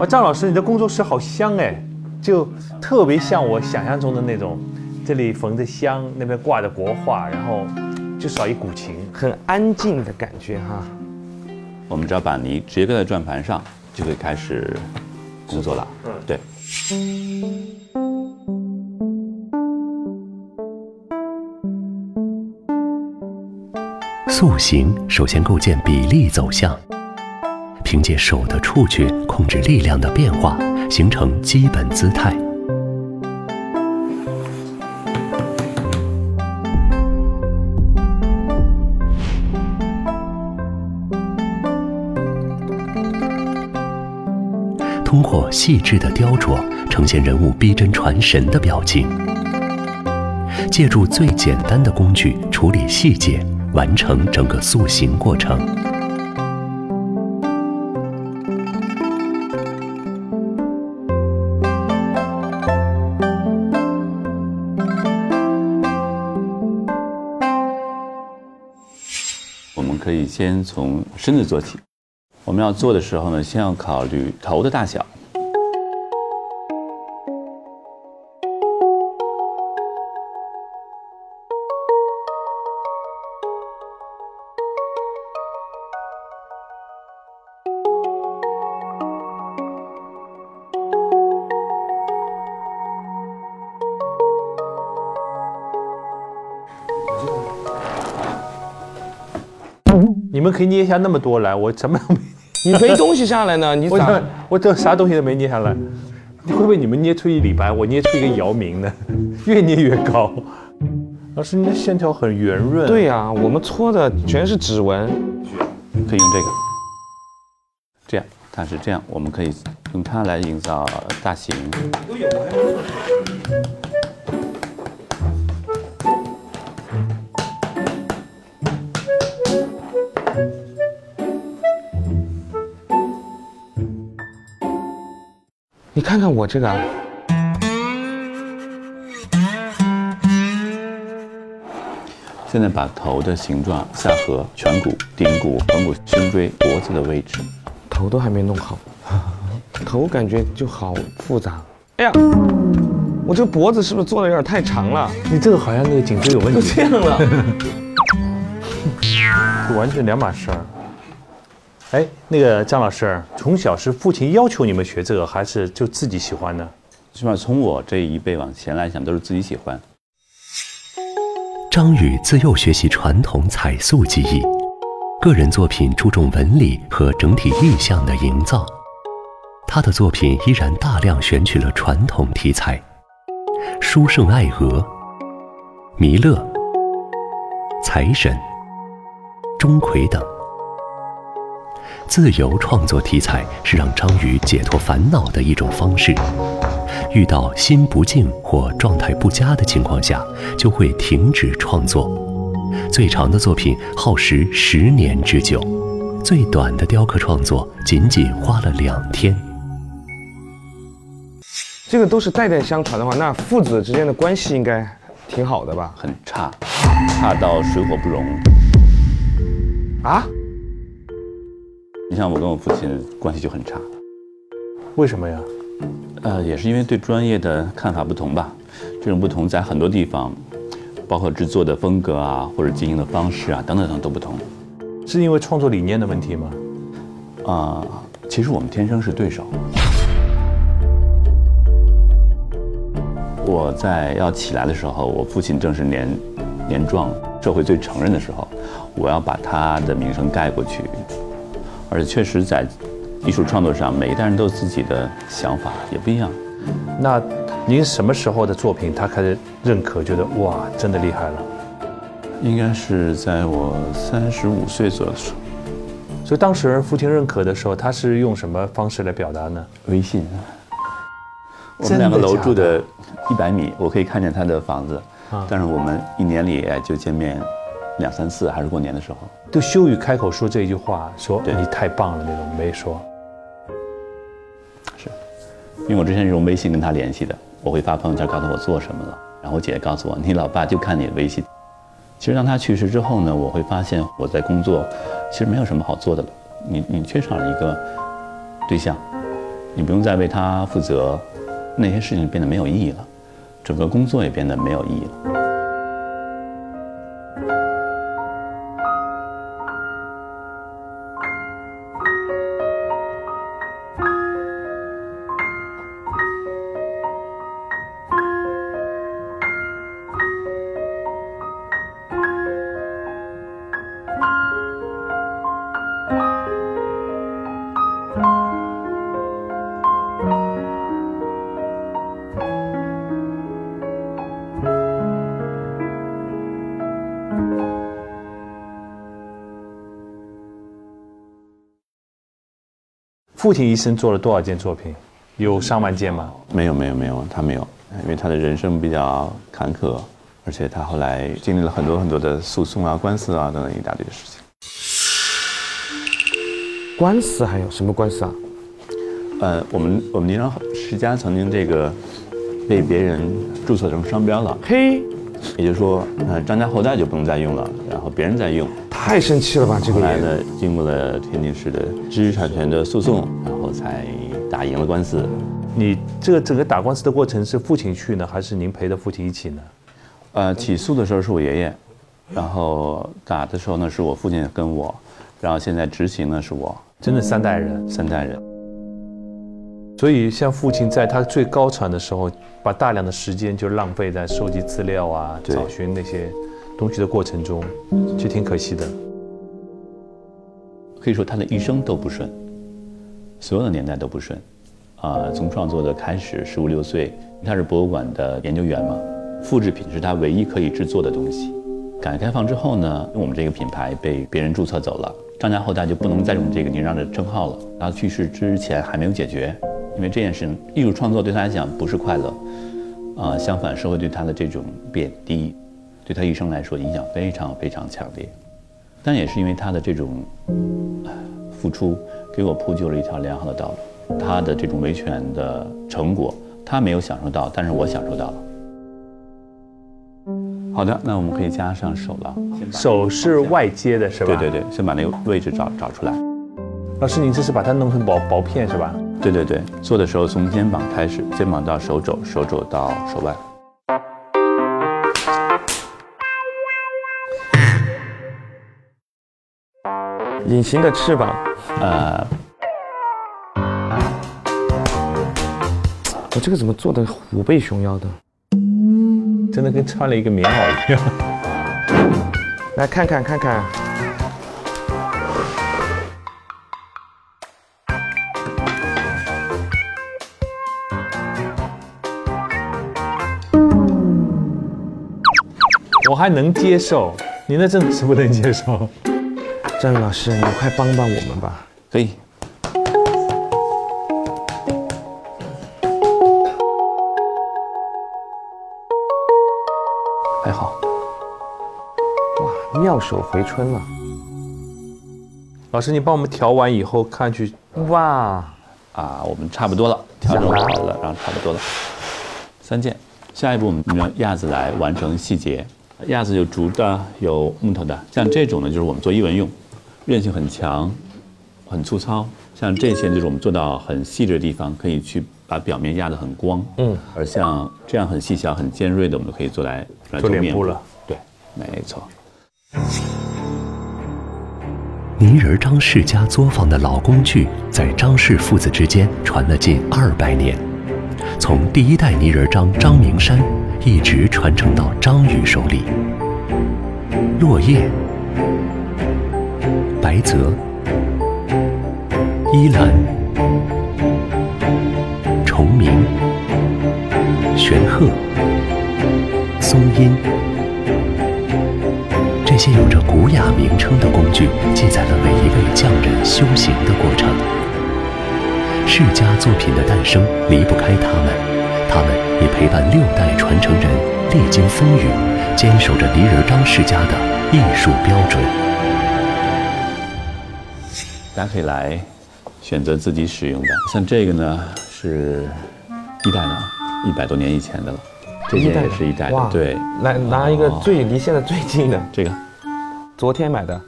哇，张老师，你的工作室好香哎，就特别像我想象中的那种，这里缝着香，那边挂着国画，然后就少一股琴。很安静的感觉哈。我们只要把泥直接搁在转盘上，就可以开始工作了。嗯，对。塑形首先构建比例走向，凭借手的触觉控制力量的变化，形成基本姿态。通过细致的雕琢，呈现人物逼真传神的表情。借助最简单的工具处理细节，完成整个塑形过程。先从身子做起。我们要做的时候呢，先要考虑头的大小。你们可以捏下那么多来，我什么都没，你没东西下来呢，你咋我这？我这啥东西都没捏下来。会不会你们捏出一李白，我捏出一个姚明呢？越捏越高。老师，你的线条很圆润。对呀、我们搓的全是指纹。可以用这个，这样它是这样，我们可以用它来营造大型。你看看我这个啊，现在把头的形状、下颌、颧骨、顶骨、臀骨、胸椎、脖子的位置，头都还没弄好，头感觉就好复杂。哎呀，我这个脖子是不是做的有点太长了？你这个好像那个颈椎有问题都题，这样了。就完全两码事儿。哎，那个张老师，从小是父亲要求你们学这个，还是就自己喜欢呢？起码从我这一辈往前来讲，都是自己喜欢。张宇自幼学习传统彩塑技艺，个人作品注重纹理和整体意象的营造。他的作品依然大量选取了传统题材，书圣爱娥、弥勒、财神、钟馗等。自由创作题材是让章鱼解脱烦恼的一种方式。遇到心不静或状态不佳的情况下，就会停止创作。最长的作品耗时十年之久，最短的雕刻创作仅仅花了两天。这个都是代代相传的话，那父子之间的关系应该挺好的吧？很差，差到水火不容。啊？你像我跟我父亲关系就很差，为什么呀？呃，也是因为对专业的看法不同吧。这种不同在很多地方，包括制作的风格啊，或者经营的方式啊，等等等都不同。是因为创作理念的问题吗？啊、其实我们天生是对手。我在要起来的时候，我父亲正是年年壮，社会最承认的时候，我要把他的名声盖过去。而且确实在艺术创作上，每一代人都有自己的想法，也不一样。那您什么时候的作品他开始认可，觉得哇，真的厉害了？应该是在我三十五岁左右的时候，所以当时父亲认可的时候，他是用什么方式来表达呢？微信。我们两个楼住的一百米，我可以看见他的房子，啊但是我们一年里哎就见面两三次，还是过年的时候。都羞于开口说这一句话，说对你太棒了那种，没说。是因为我之前是用微信跟他联系的，我会发朋友圈告诉我做什么了，然后我姐姐告诉我，你老爸就看你的微信。其实当他去世之后呢，我会发现我在工作其实没有什么好做的了，你你缺少了一个对象，你不用再为他负责，那些事情变得没有意义了，整个工作也变得没有意义了。父亲一生做了多少件作品？有上万件吗？没有没有没有，他没有，因为他的人生比较坎坷，而且他后来经历了很多很多的诉讼啊、官司啊等等一大堆的事情。官司还有什么官司啊？呃，我们我们宁章世家曾经这个被别人注册成商标了，嘿，也就是说，呃，张家后代就不能再用了，然后别人再用。太生气了吧！这个人后来呢，经过了天津市的知识产权的诉讼，然后才打赢了官司。你这个整个打官司的过程是父亲去呢，还是您陪着父亲一起呢？呃，起诉的时候是我爷爷，然后打的时候呢是我父亲跟我，然后现在执行呢是我，真的三代人。三代人。所以，像父亲在他最高产的时候，把大量的时间就浪费在收集资料啊、找寻那些东西的过程中，其实挺可惜的。可以说他的一生都不顺，所有的年代都不顺，啊、从创作的开始，十五六岁，他是博物馆的研究员嘛，复制品是他唯一可以制作的东西。改革开放之后呢，我们这个品牌被别人注册走了，张家后代就不能再用这个宁章的称号了。他去世之前还没有解决，因为这件事情，艺术创作对他来讲不是快乐，啊、相反，社会对他的这种贬低，对他一生来说影响非常非常强烈。但也是因为他的这种付出，给我铺就了一条良好的道路。他的这种维权的成果，他没有享受到，但是我享受到了。好的，那我们可以加上手了。手是外接的是吧？对对对，先把那个位置找找出来。老师，您这是把它弄成薄薄片是吧？对对对，做的时候从肩膀开始，肩膀到手肘，手肘到手腕。隐形的翅膀，呃，我这个怎么做的虎背熊腰的？真的跟穿了一个棉袄一样。来看看看看，我还能接受，你那真的是不能接受。张宇老师，你快帮帮我们吧！可以。还好，哇，妙手回春了！老师，你帮我们调完以后，看去哇，啊，我们差不多了，调整好了，然后差不多了，三件。下一步我们让亚子来完成细节，亚子有竹的，有木头的，像这种呢就是我们做艺文用，韧性很强，很粗糙。像这些就是我们做到很细致的地方，可以去把表面压得很光。嗯，而像这样很细小、很尖锐的，我们都可以做来来做脸面部了。对，没错。泥人张氏家作坊的老工具，在张氏父子之间传了近二百年，从第一代泥人张张明山，一直传承到张宇手里。落叶、白泽、依兰、崇明、玄鹤、松阴。这些有着古雅名称的工具，记载了每一位匠人修行的过程。世家作品的诞生离不开他们，他们也陪伴六代传承人历经风雨，坚守着泥人张世家的艺术标准。大家可以来选择自己使用的，像这个呢是一代的，一百多年以前的了。这件也是一代的，对，来拿一个最离现在最近的，这个，昨天买的，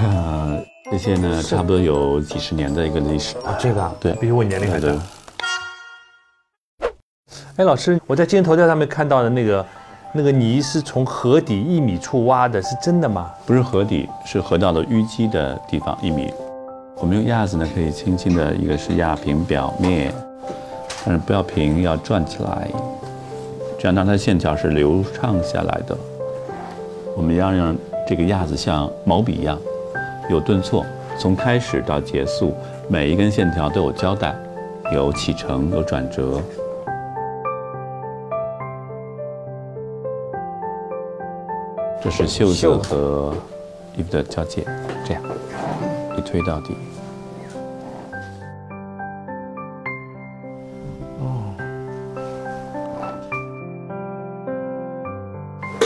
呃，这些呢，差不多有几十年的一个历史。啊，这个啊，对，比我年龄还大。哎，老师，我在今天头条上面看到的那个那个泥是从河底一米处挖的，是真的吗？不是河底，是河道的淤积的地方一米。我们用压子呢，可以轻轻的，一个是压平表面，但是不要平，要转起来，这样让它线条是流畅下来的。我们要让这个压子像毛笔一样，有顿挫，从开始到结束，每一根线条都有交代，有起承，有转折。这是袖子和衣服的交界，这样一推到底。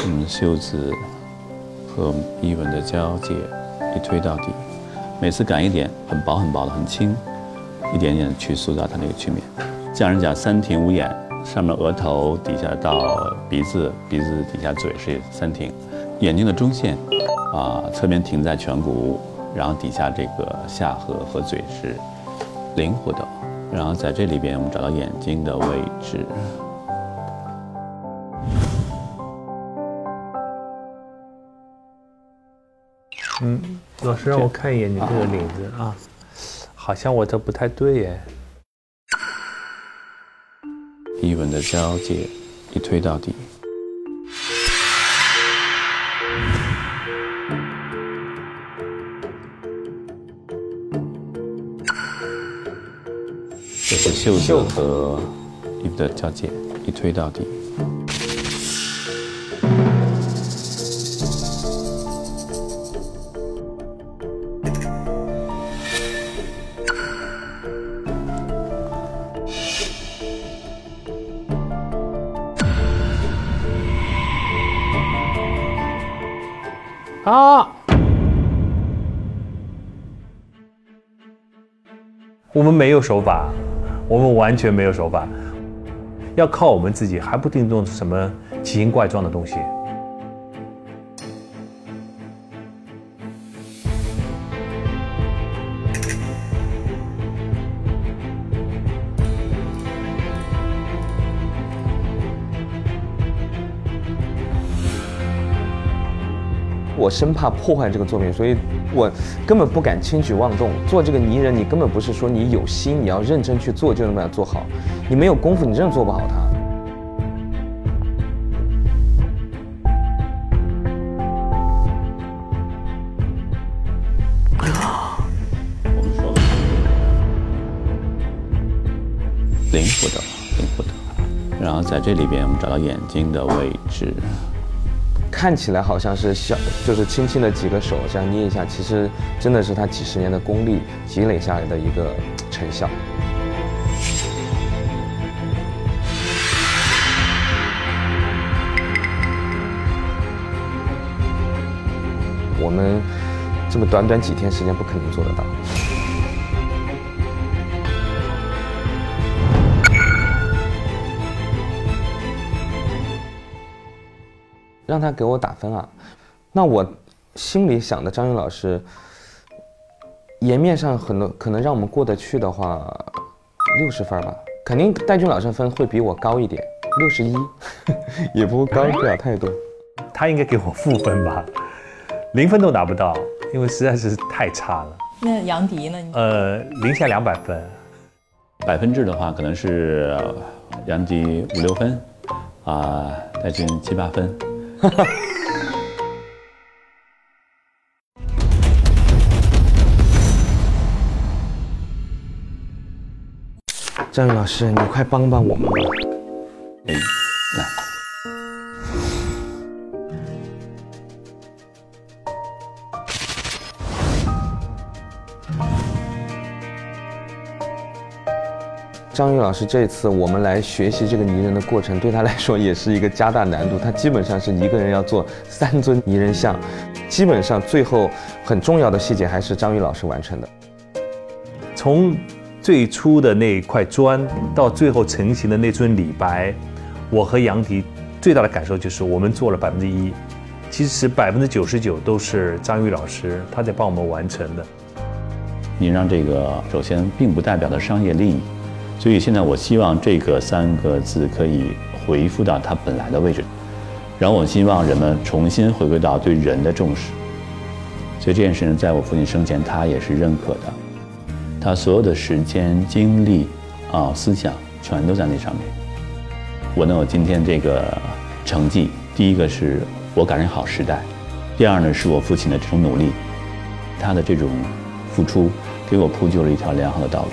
嗯，袖子和衣纹的交界一推到底，每次擀一点，很薄很薄的，很轻，一点点去塑造它那个曲面。匠人讲三庭五眼，上面额头，底下到鼻子，鼻子底下嘴是三庭，眼睛的中线，啊，侧面停在颧骨，然后底下这个下颌和嘴是灵活的，然后在这里边我们找到眼睛的位置。嗯，老师让我看一眼你这个领子啊，好像我这不太对耶。衣纹的交界一推到底。这是袖子和衣服的交界一推到底。啊！我们没有手法，我们完全没有手法，要靠我们自己，还不定弄出什么奇形怪状的东西。我生怕破坏这个作品，所以我根本不敢轻举妄动。做这个泥人，你根本不是说你有心，你要认真去做就能把它做好。你没有功夫，你真的做不好它。灵活的，灵活的。然后在这里边我们找到眼睛的位置。看起来好像是小，就是轻轻的几个手这样捏一下，其实真的是他几十年的功力积累下来的一个成效。我们这么短短几天时间不可能做得到。让他给我打分啊，那我心里想的张云老师，颜面上很多可能让我们过得去的话，六十分吧，肯定戴军老师分会比我高一点，六十一，也不高不了太多。他应该给我负分吧，零分都拿不到，因为实在是太差了。那杨迪呢？你呃，零下两百分，百分制的话，可能是呃杨迪五六分，啊、戴军七八分。张云老师，你快帮帮我们吧！哎，来，张宇老师这次我们来学习这个泥人的过程，对他来说也是一个加大难度。他基本上是一个人要做三尊泥人像，基本上最后很重要的细节还是张宇老师完成的。从最初的那一块砖到最后成型的那尊李白，我和杨迪最大的感受就是我们做了百分之一，其实百分之九十九都是张宇老师他在帮我们完成的。你让这个首先并不代表的商业利益，所以现在我希望这个三个字可以回复到它本来的位置，然后我希望人们重新回归到对人的重视。所以这件事情在我父亲生前他也是认可的，他所有的时间、精力啊、思想全都在那上面。我能有今天这个成绩，第一个是我赶上好时代，第二呢是我父亲的这种努力，他的这种付出给我铺就了一条良好的道路。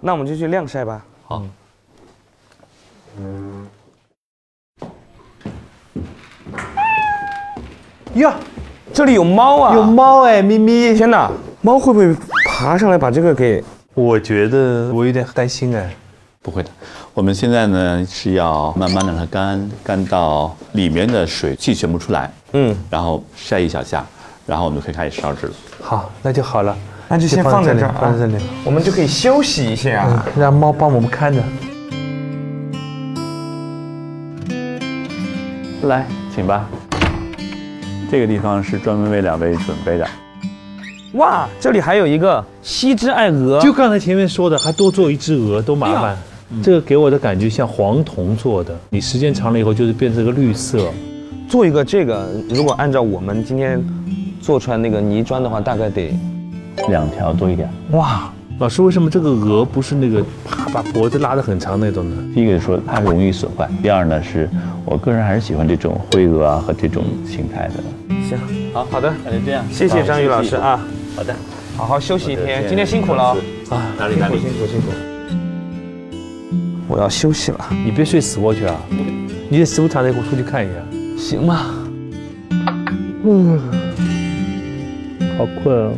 那我们就去晾晒吧。好，呀，这里有猫啊！有！猫哎，咪咪。天哪，猫会不会爬上来把这个给？我觉得我有点担心哎。不会的。我们现在呢是要慢慢的让它干，干到里面的水气全部出来，嗯，然后晒一小下，然后我们就可以开始烧制了。好，那就好了。那就先放在这儿啊放在这里，我们就可以休息一下啊。让猫帮我们看着。来，请吧。这个地方是专门为两位准备的。哇，这里还有一个西之爱鹅，就刚才前面说的，还多做一只鹅，多麻烦。这个给我的感觉像黄铜做的，你时间长了以后就是变成个绿色。做一个这个，如果按照我们今天做出来那个泥砖的话，大概得两条多一点。哇，老师，为什么这个鹅不是那个啪把脖子拉得很长那种呢？第一个是说它容易损坏，第二呢是我个人还是喜欢这种灰鹅啊和这种形态的。行，好，好的，那就这样。谢谢张宇老师啊，好的，好好休息一天，今天辛苦了哦，啊，哪里哪里。辛苦辛苦。我要休息了，你别睡死过去啊！你得时不常的出去看一下。行吗？嗯好困啊。